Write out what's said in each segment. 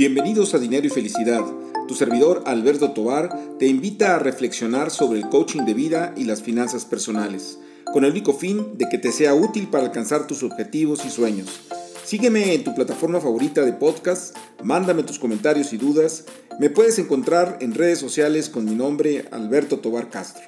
Bienvenidos a Dinero y Felicidad. Tu servidor Alberto Tobar te invita a reflexionar sobre el coaching de vida y las finanzas personales, con el único fin de que te sea útil para alcanzar tus objetivos y sueños. Sígueme en tu plataforma favorita de podcast, mándame tus comentarios y dudas. Me puedes encontrar en redes sociales con mi nombre Alberto Tobar Castro.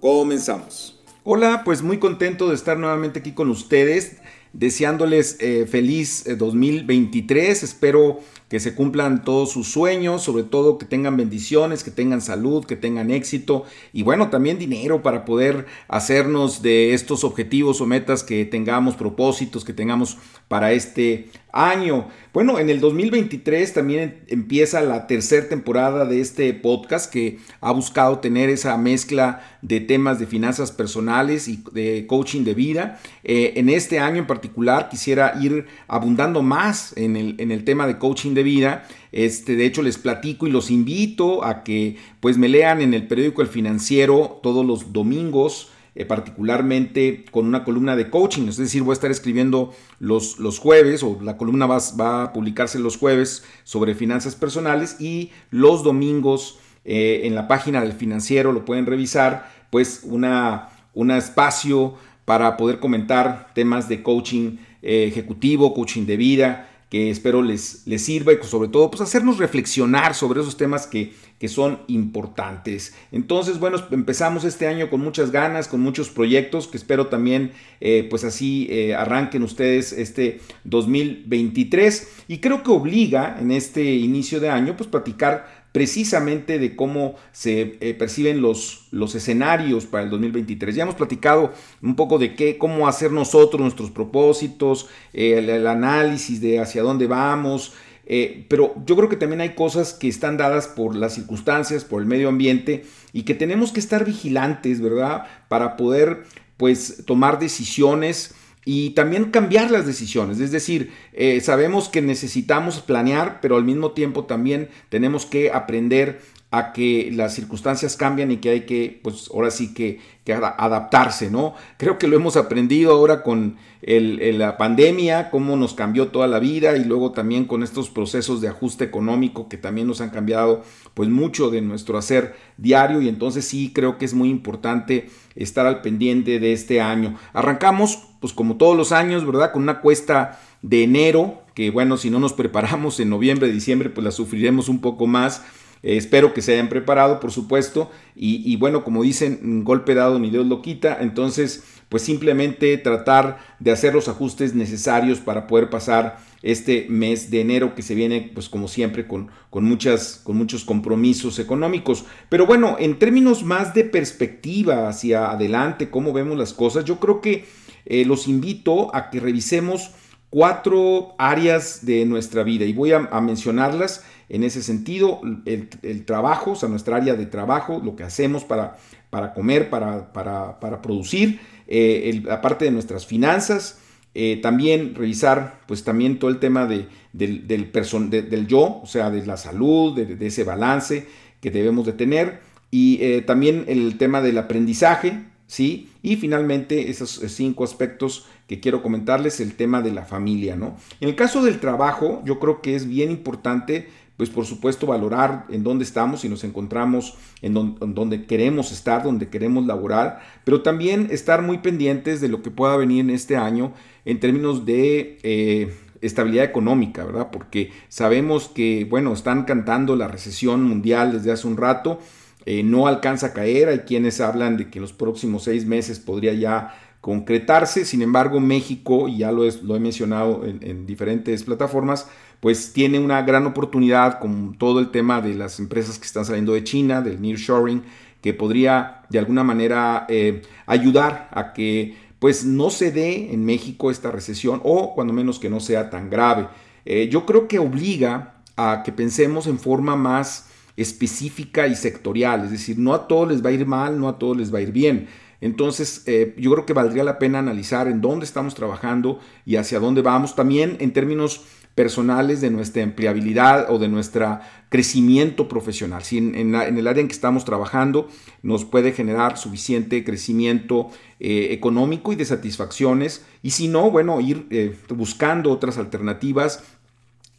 Comenzamos. Hola, pues muy contento de estar nuevamente aquí con ustedes, deseándoles eh, feliz 2023. Eh, Espero que se cumplan todos sus sueños, sobre todo que tengan bendiciones, que tengan salud, que tengan éxito y bueno, también dinero para poder hacernos de estos objetivos o metas que tengamos, propósitos que tengamos para este año. Bueno, en el 2023 también empieza la tercera temporada de este podcast que ha buscado tener esa mezcla de temas de finanzas personales y de coaching de vida. Eh, en este año en particular quisiera ir abundando más en el, en el tema de coaching de vida. Este, de hecho, les platico y los invito a que pues me lean en el periódico El Financiero todos los domingos eh, particularmente con una columna de coaching, es decir, voy a estar escribiendo los, los jueves o la columna va, va, a publicarse los jueves sobre finanzas personales y los domingos eh, en la página del financiero lo pueden revisar, pues una, un espacio para poder comentar temas de coaching eh, ejecutivo, coaching de vida, que espero les, les sirva y sobre todo pues hacernos reflexionar sobre esos temas que, que son importantes. Entonces, bueno, empezamos este año con muchas ganas, con muchos proyectos que espero también eh, pues así eh, arranquen ustedes este 2023 y creo que obliga en este inicio de año pues platicar precisamente de cómo se eh, perciben los, los escenarios para el 2023. Ya hemos platicado un poco de qué, cómo hacer nosotros nuestros propósitos, eh, el, análisis de hacia dónde vamos, eh, pero yo creo que también hay cosas que están dadas por las circunstancias, por el medio ambiente y que tenemos que estar vigilantes, ¿verdad? Para poder pues tomar decisiones y también cambiar las decisiones. Es decir, eh, sabemos que necesitamos planear, pero al mismo tiempo también tenemos que aprender a que las circunstancias cambian y que hay que, pues ahora sí que, adaptarse, ¿no? Creo que lo hemos aprendido ahora con la pandemia, cómo nos cambió toda la vida y luego también con estos procesos de ajuste económico que también nos han cambiado pues mucho de nuestro hacer diario y entonces sí creo que es muy importante estar al pendiente de este año. Arrancamos pues como todos los años, ¿verdad? Con una cuesta de enero, que bueno, si no nos preparamos en noviembre, diciembre, pues la sufriremos un poco más eh, espero que se hayan preparado, por supuesto. Y, bueno, como dicen, golpe dado ni Dios lo quita. Entonces, pues simplemente tratar de hacer los ajustes necesarios para poder pasar este mes de enero que se viene, pues como siempre, con, con, muchas, con muchos compromisos económicos. Pero bueno, en términos más de perspectiva hacia adelante, cómo vemos las cosas, yo creo que eh, los invito a que revisemos cuatro áreas de nuestra vida y voy a, mencionarlas en ese sentido, el, trabajo, o sea, nuestra área de trabajo, lo que hacemos para, para comer, para, para, producir, eh, la parte de nuestras finanzas, eh, también revisar pues también todo el tema de, del, del, del, yo, o sea, de la salud, de, ese balance que debemos de tener y eh, también el tema del aprendizaje, ¿sí? Y finalmente esos cinco aspectos que quiero comentarles, el tema de la familia, ¿no? En el caso del trabajo, yo creo que es bien importante, pues por supuesto, valorar en dónde estamos y nos encontramos, en, donde queremos estar, donde queremos laborar, pero también estar muy pendientes de lo que pueda venir en este año en términos de... Eh, estabilidad económica, ¿verdad? Porque sabemos que, bueno, están cantando la recesión mundial desde hace un rato, eh, no alcanza a caer, hay quienes hablan de que en los próximos seis meses podría ya concretarse. Sin embargo, México, y ya lo he mencionado en, diferentes plataformas, pues tiene una gran oportunidad con todo el tema de las empresas que están saliendo de China, del nearshoring, que podría de alguna manera eh, ayudar a que pues no se dé en México esta recesión o cuando menos que no sea tan grave. Eh, yo creo que obliga a que pensemos en forma más específica y sectorial, es decir, no a todos les va a ir mal, no a todos les va a ir bien. Entonces, eh, yo creo que valdría la pena analizar en dónde estamos trabajando y hacia dónde vamos. También en términos personales de nuestra empleabilidad o de nuestro crecimiento profesional. Si en, el área en que estamos trabajando nos puede generar suficiente crecimiento eh, económico y de satisfacciones. Y si no, bueno, ir eh, buscando otras alternativas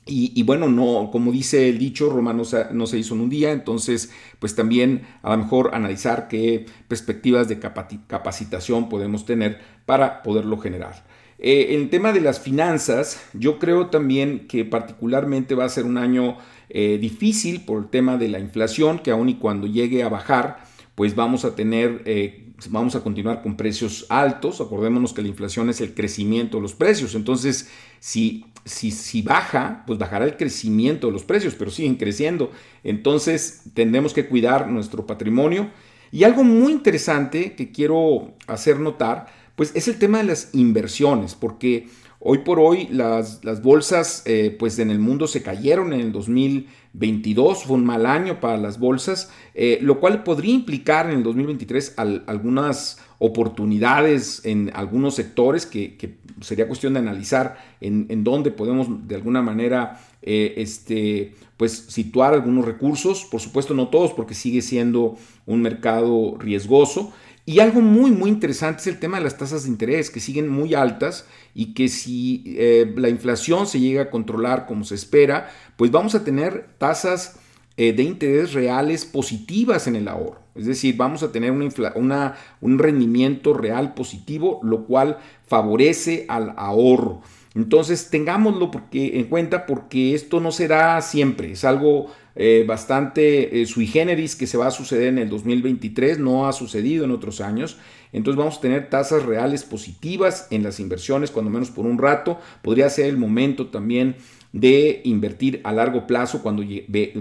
Y, bueno, no, como dice el dicho, Roma no se, no se, hizo en un día, entonces pues también a lo mejor analizar qué perspectivas de capacitación podemos tener para poderlo generar. Eh, en tema de las finanzas, yo creo también que particularmente va a ser un año eh, difícil por el tema de la inflación, que aun y cuando llegue a bajar, pues vamos a tener... Eh, vamos a continuar con precios altos. Acordémonos que la inflación es el crecimiento de los precios. Entonces, si si, si baja, pues bajará el crecimiento de los precios, pero siguen creciendo. Entonces tendremos que cuidar nuestro patrimonio. Y algo muy interesante que quiero hacer notar, pues es el tema de las inversiones, porque hoy por hoy las, bolsas eh, pues en el mundo se cayeron en el 2022, fue un mal año para las bolsas, eh, lo cual podría implicar en el 2023 algunas oportunidades en algunos sectores que, sería cuestión de analizar en, dónde podemos de alguna manera eh, este, pues, situar algunos recursos. Por supuesto no todos porque sigue siendo un mercado riesgoso. Y algo muy, muy interesante es el tema de las tasas de interés, que siguen muy altas y que si eh, la inflación se llega a controlar como se espera, pues vamos a tener tasas eh, de interés reales positivas en el ahorro. Es decir, vamos a tener un rendimiento real positivo, lo cual favorece al ahorro. Entonces, tengámoslo porque, en cuenta porque esto no será siempre, es algo eh, bastante eh, sui generis que se va a suceder en el 2023, no ha sucedido en otros años. Entonces vamos a tener tasas reales positivas en las inversiones, cuando menos por un rato. Podría ser el momento también de invertir a largo plazo cuando,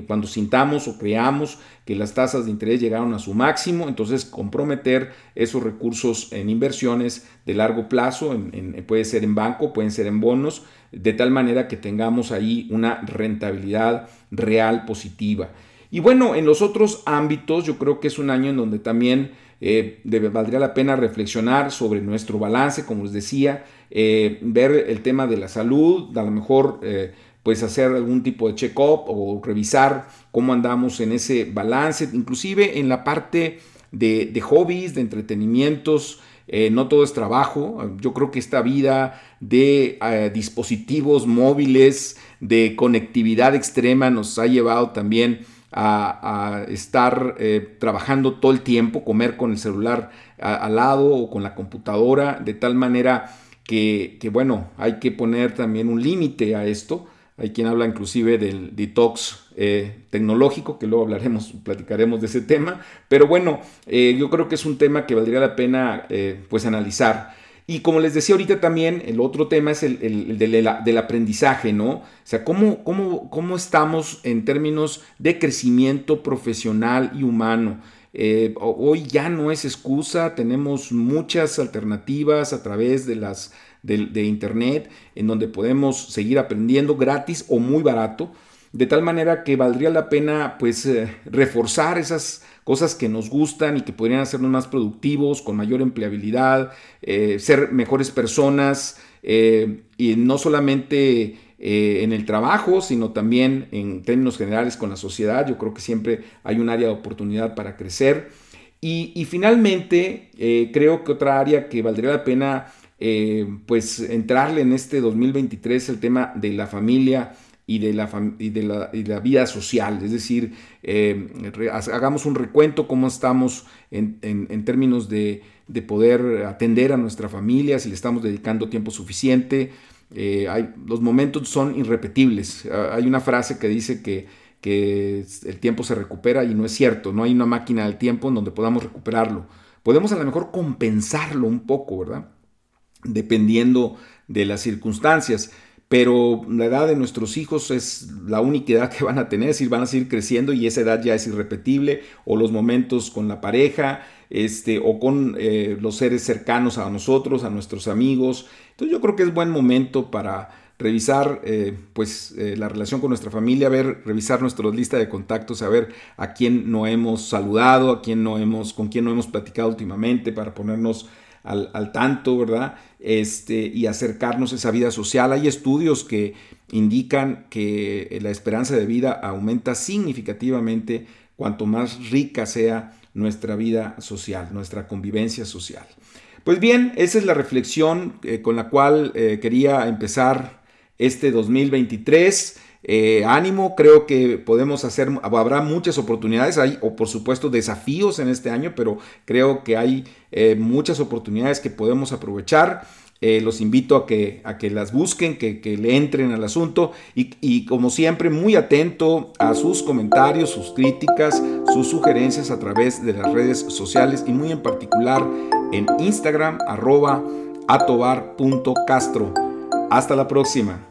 cuando sintamos o creamos que las tasas de interés llegaron a su máximo, entonces comprometer esos recursos en inversiones de largo plazo, puede ser en banco, pueden ser en bonos, de tal manera que tengamos ahí una rentabilidad real positiva. Y bueno, en los otros ámbitos yo creo que es un año en donde también eh, valdría la pena reflexionar sobre nuestro balance, como les decía, eh, ver el tema de la salud, a lo mejor eh, pues hacer algún tipo de check-up o revisar cómo andamos en ese balance, inclusive en la parte de, hobbies, de entretenimientos, no todo es trabajo. Yo creo que esta vida de dispositivos móviles, de conectividad extrema, nos ha llevado también a, estar eh, trabajando todo el tiempo, comer con el celular al lado o con la computadora, de tal manera que, bueno, hay que poner también un límite a esto. Hay quien habla inclusive del detox eh, tecnológico, que luego hablaremos, platicaremos de ese tema. Pero bueno, eh, yo creo que es un tema que valdría la pena pues analizar. Y como les decía ahorita también, el otro tema es el, del, aprendizaje, ¿no? O sea, ¿cómo, cómo, cómo estamos en términos de crecimiento profesional y humano? Eh, hoy ya no es excusa, tenemos muchas alternativas a través de las de, internet en donde podemos seguir aprendiendo gratis o muy barato, de tal manera que valdría la pena pues eh, reforzar esas cosas que nos gustan y que podrían hacernos más productivos, con mayor empleabilidad, eh, ser mejores personas eh, y no solamente en el trabajo, sino también en términos generales con la sociedad. Yo creo que siempre hay un área de oportunidad para crecer. Y, finalmente, creo que otra área que valdría la pena pues entrarle en este 2023 es el tema de la familia y de la, de la, vida social. Es decir, eh, hagamos un recuento cómo estamos en, términos de, poder atender a nuestra familia, si le estamos dedicando tiempo suficiente. Eh, los momentos son irrepetibles. Hay una frase que dice que, que el tiempo se recupera y no es cierto. No hay una máquina del tiempo en donde podamos recuperarlo. Podemos a lo mejor compensarlo un poco, ¿verdad? Dependiendo de las circunstancias pero la edad de nuestros hijos es la única edad que van a tener, es decir, van a seguir creciendo y esa edad ya es irrepetible, o los momentos con la pareja, este, o con eh, los seres cercanos a nosotros, a nuestros amigos. Entonces yo creo que es buen momento para revisar eh, pues eh, la relación con nuestra familia, ver, revisar nuestra lista de contactos, saber a quién no hemos saludado, a quién no hemos, con quién no hemos platicado últimamente para ponernos al, tanto, ¿verdad? Este, y acercarnos a esa vida social. Hay estudios que indican que la esperanza de vida aumenta significativamente cuanto más rica sea nuestra vida social, nuestra convivencia social. Pues bien, esa es la reflexión eh, con la cual eh, quería empezar este 2023. Eh, ánimo, creo que podemos hacer, habrá muchas oportunidades, hay o por supuesto desafíos en este año, pero creo que hay eh, muchas oportunidades que podemos aprovechar. Eh, los invito a que, a que las busquen, que, que le entren al asunto y, y, como siempre muy atento a sus comentarios, sus críticas, sus sugerencias a través de las redes sociales y muy en particular en Instagram arroba atobar.castro. Hasta la próxima.